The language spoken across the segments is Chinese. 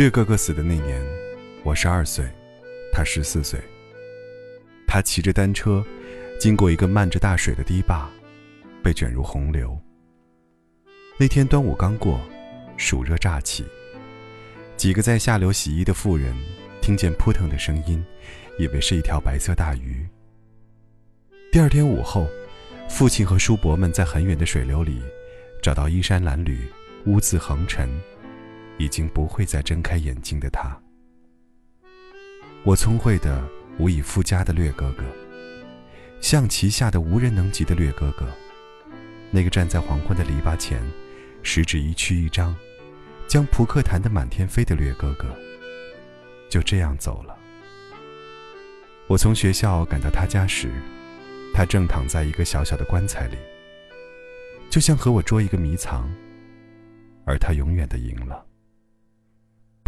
略哥哥死的那年，我十二岁，他十四岁。他骑着单车，经过一个漫着大水的堤坝，被卷入洪流。那天端午刚过，暑热乍起，几个在下流洗衣的妇人听见扑腾的声音，以为是一条白色大鱼。第二天午后，父亲和叔伯们在很远的水流里，找到衣衫褴褛、污渍横陈。已经不会再睁开眼睛的他，我聪慧的无以复加的略哥哥，象棋下的无人能及的略哥哥，那个站在黄昏的篱笆前，十指一曲一张，将扑克弹得满天飞的略哥哥，就这样走了。我从学校赶到他家时，他正躺在一个小小的棺材里，就像和我捉一个迷藏，而他永远的赢了。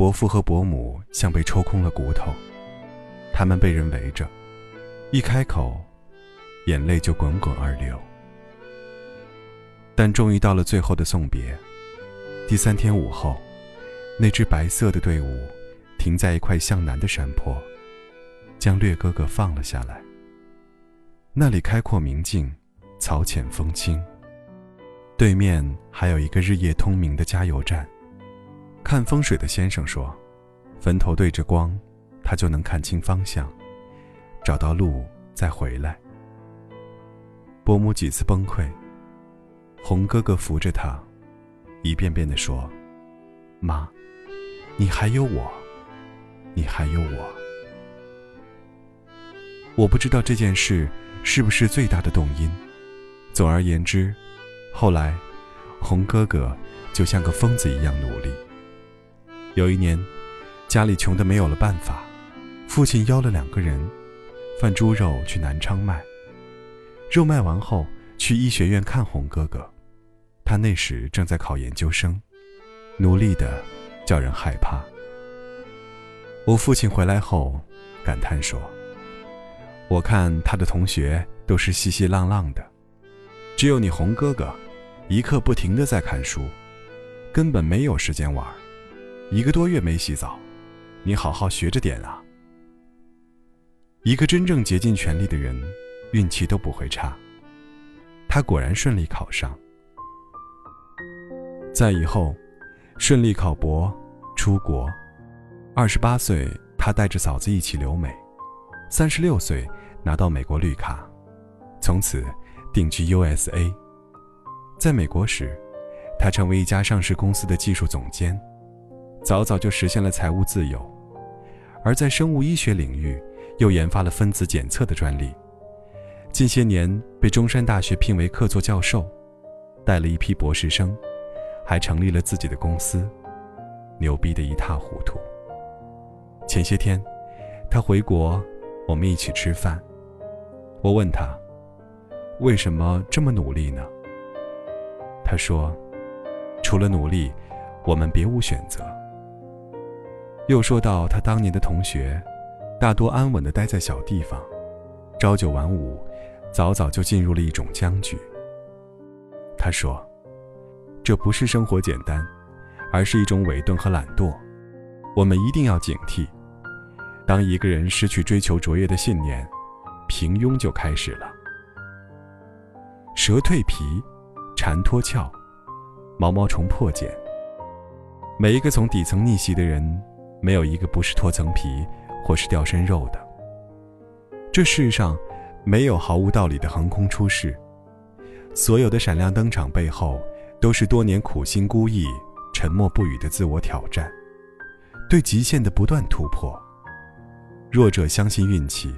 伯父和伯母像被抽空了骨头，他们被人围着，一开口，眼泪就滚滚而流。但终于到了最后的送别。第三天午后，那支白色的队伍停在一块向南的山坡，将略哥哥放了下来。那里开阔明净，草浅风轻。对面还有一个日夜通明的加油站。看风水的先生说：“坟头对着光，他就能看清方向，找到路再回来。”伯母几次崩溃，红哥哥扶着她，一遍遍地说：“妈，你还有我，你还有我。”我不知道这件事是不是最大的动因。总而言之，后来，红哥哥就像个疯子一样努力。有一年，家里穷得没有了办法，父亲邀了两个人，贩猪肉去南昌卖。肉卖完后，去医学院看红哥哥，他那时正在考研究生，努力的叫人害怕。我父亲回来后，感叹说：“我看他的同学都是稀稀浪浪的，只有你红哥哥，一刻不停的在看书，根本没有时间玩。”一个多月没洗澡，你好好学着点啊！一个真正竭尽全力的人，运气都不会差。他果然顺利考上，在以后顺利考博出国。二十八岁，他带着嫂子一起留美；三十六岁拿到美国绿卡，从此定居 USA。在美国时，他成为一家上市公司的技术总监。早早就实现了财务自由，而在生物医学领域，又研发了分子检测的专利。近些年被中山大学聘为客座教授，带了一批博士生，还成立了自己的公司，牛逼的一塌糊涂。前些天，他回国，我们一起吃饭。我问他，为什么这么努力呢？他说，除了努力，我们别无选择。又说到他当年的同学，大多安稳地待在小地方，朝九晚五，早早就进入了一种僵局。他说：“这不是生活简单，而是一种伪钝和懒惰。我们一定要警惕。当一个人失去追求卓越的信念，平庸就开始了。蛇蜕皮，蝉脱壳，毛毛虫破茧。每一个从底层逆袭的人。”没有一个不是脱层皮，或是掉身肉的。这世上，没有毫无道理的横空出世。所有的闪亮登场背后，都是多年苦心孤诣、沉默不语的自我挑战，对极限的不断突破。弱者相信运气，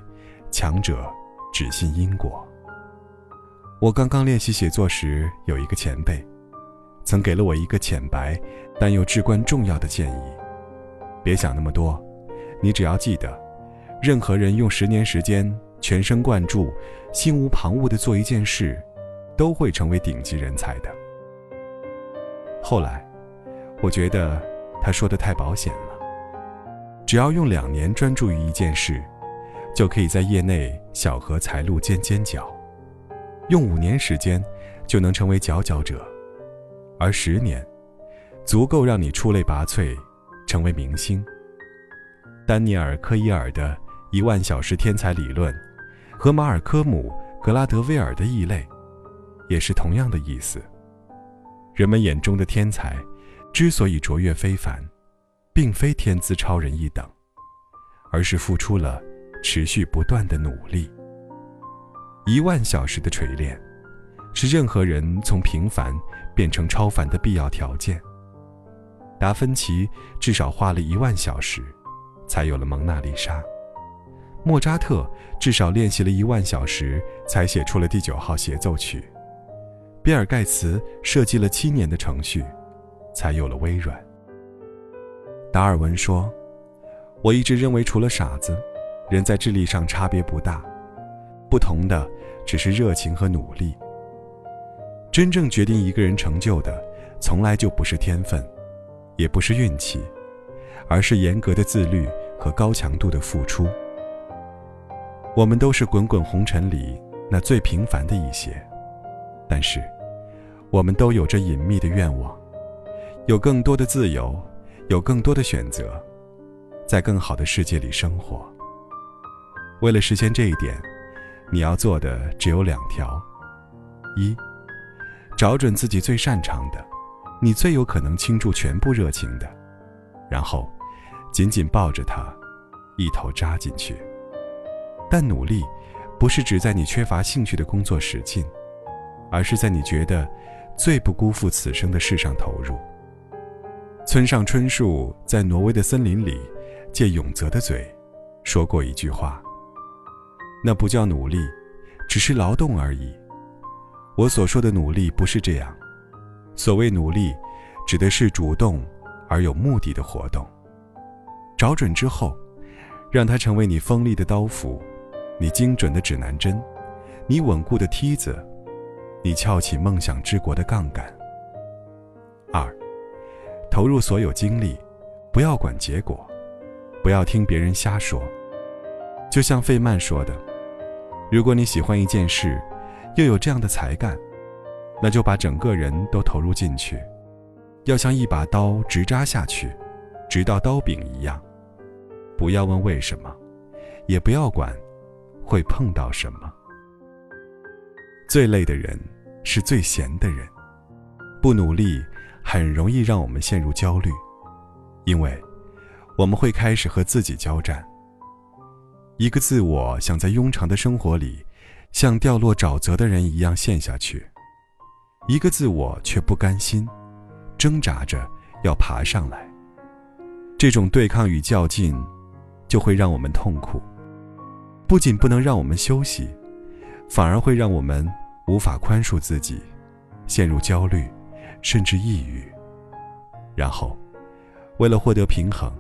强者只信因果。我刚刚练习写作时，有一个前辈，曾给了我一个浅白，但又至关重要的建议。别想那么多，你只要记得，任何人用十年时间全神贯注、心无旁骛地做一件事，都会成为顶级人才的。后来，我觉得他说的太保险了。只要用两年专注于一件事，就可以在业内小荷才露尖尖角；用五年时间，就能成为佼佼者；而十年，足够让你出类拔萃。成为明星。丹尼尔·科伊尔的一万小时天才理论，和马尔科姆·格拉德威尔的异类，也是同样的意思。人们眼中的天才，之所以卓越非凡，并非天资超人一等，而是付出了持续不断的努力。一万小时的锤炼，是任何人从平凡变成超凡的必要条件。达芬奇至少花了一万小时，才有了蒙娜丽莎；莫扎特至少练习了一万小时，才写出了第九号协奏曲。比尔·盖茨设计了七年的程序，才有了微软。达尔文说：“我一直认为，除了傻子，人在智力上差别不大，不同的只是热情和努力。真正决定一个人成就的，从来就不是天分，也不是运气，而是严格的自律和高强度的付出。我们都是滚滚红尘里那最平凡的一些，但是。”我们都有着隐秘的愿望，有更多的自由，有更多的选择，在更好的世界里生活。为了实现这一点，你要做的只有两条：一，找准自己最擅长的，你最有可能倾注全部热情的，然后紧紧抱着他，一头扎进去。但努力，不是只在你缺乏兴趣的工作使劲，而是在你觉得。最不辜负此生的事上投入。村上春树在挪威的森林里，借永泽的嘴，说过一句话：“那不叫努力，只是劳动而已。”我所说的努力不是这样。所谓努力，指的是主动而有目的的活动。找准之后，让它成为你锋利的刀斧，你精准的指南针，你稳固的梯子。你翘起梦想之国的杠杆。二，投入所有精力，不要管结果，不要听别人瞎说。就像费曼说的：“如果你喜欢一件事，又有这样的才干，那就把整个人都投入进去，要像一把刀直扎下去，直到刀柄一样。不要问为什么，也不要管会碰到什么。最累的人。”是最闲的人，不努力很容易让我们陷入焦虑，因为我们会开始和自己交战。一个自我想在庸常的生活里，像掉落沼泽的人一样陷下去；一个自我却不甘心，挣扎着要爬上来。这种对抗与较劲，就会让我们痛苦，不仅不能让我们休息，反而会让我们。无法宽恕自己，陷入焦虑，甚至抑郁。然后，为了获得平衡，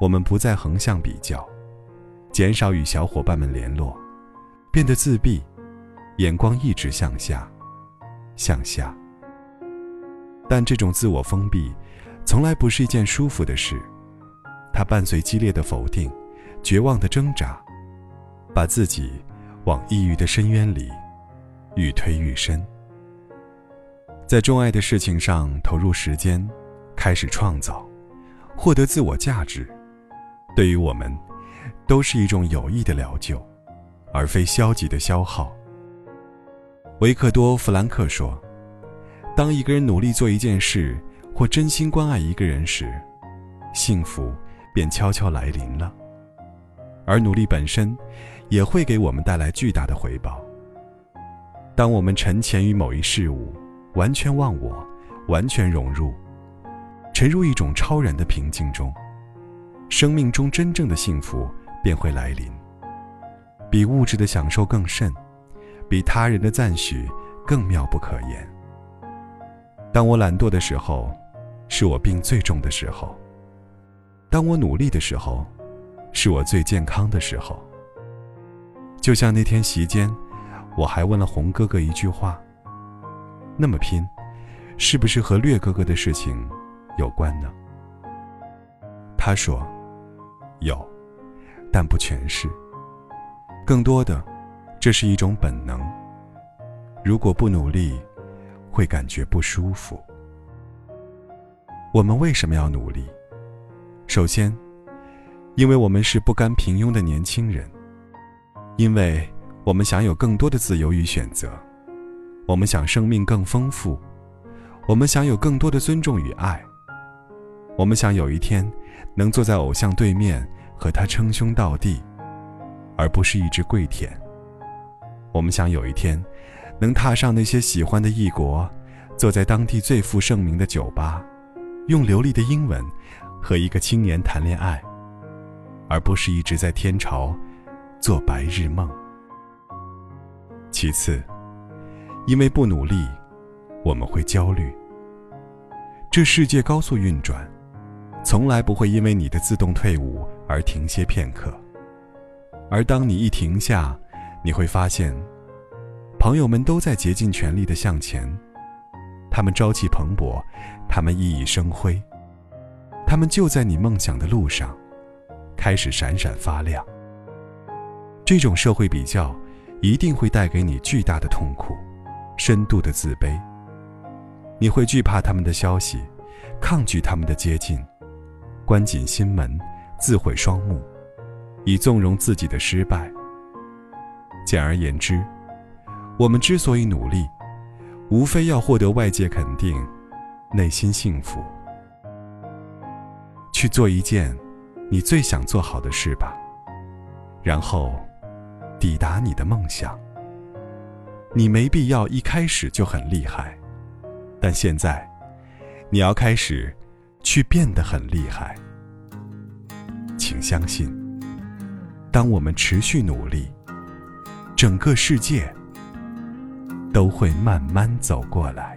我们不再横向比较，减少与小伙伴们联络，变得自闭，眼光一直向下，向下。但这种自我封闭，从来不是一件舒服的事，它伴随激烈的否定，绝望的挣扎，把自己往抑郁的深渊里。愈推愈深，在钟爱的事情上投入时间，开始创造，获得自我价值，对于我们，都是一种有益的疗救，而非消极的消耗。维克多·弗兰克说：“当一个人努力做一件事，或真心关爱一个人时，幸福便悄悄来临了，而努力本身，也会给我们带来巨大的回报。”当我们沉潜于某一事物，完全忘我，完全融入，沉入一种超然的平静中，生命中真正的幸福便会来临。比物质的享受更甚，比他人的赞许更妙不可言。当我懒惰的时候，是我病最重的时候；当我努力的时候，是我最健康的时候。就像那天席间。我还问了红哥哥一句话：“那么拼，是不是和略哥哥的事情有关呢？”他说：“有，但不全是。更多的，这是一种本能。如果不努力，会感觉不舒服。我们为什么要努力？首先，因为我们是不甘平庸的年轻人，因为我们想有更多的自由与选择，我们想生命更丰富，我们想有更多的尊重与爱，我们想有一天能坐在偶像对面和他称兄道弟，而不是一直跪舔。我们想有一天能踏上那些喜欢的异国，坐在当地最负盛名的酒吧，用流利的英文和一个青年谈恋爱，而不是一直在天朝做白日梦。其次，因为不努力，我们会焦虑。这世界高速运转，从来不会因为你的自动退伍而停歇片刻，而当你一停下，你会发现，朋友们都在竭尽全力的向前，他们朝气蓬勃，他们熠熠生辉，他们就在你梦想的路上，开始闪闪发亮。这种社会比较，一定会带给你巨大的痛苦，深度的自卑。你会惧怕他们的消息，抗拒他们的接近，关紧心门，自毁双目，以纵容自己的失败。简而言之，我们之所以努力，无非要获得外界肯定，内心幸福。去做一件你最想做好的事吧，然后抵达你的梦想。你没必要一开始就很厉害，但现在，你要开始去变得很厉害。请相信，当我们持续努力。整个世界都会慢慢走过来。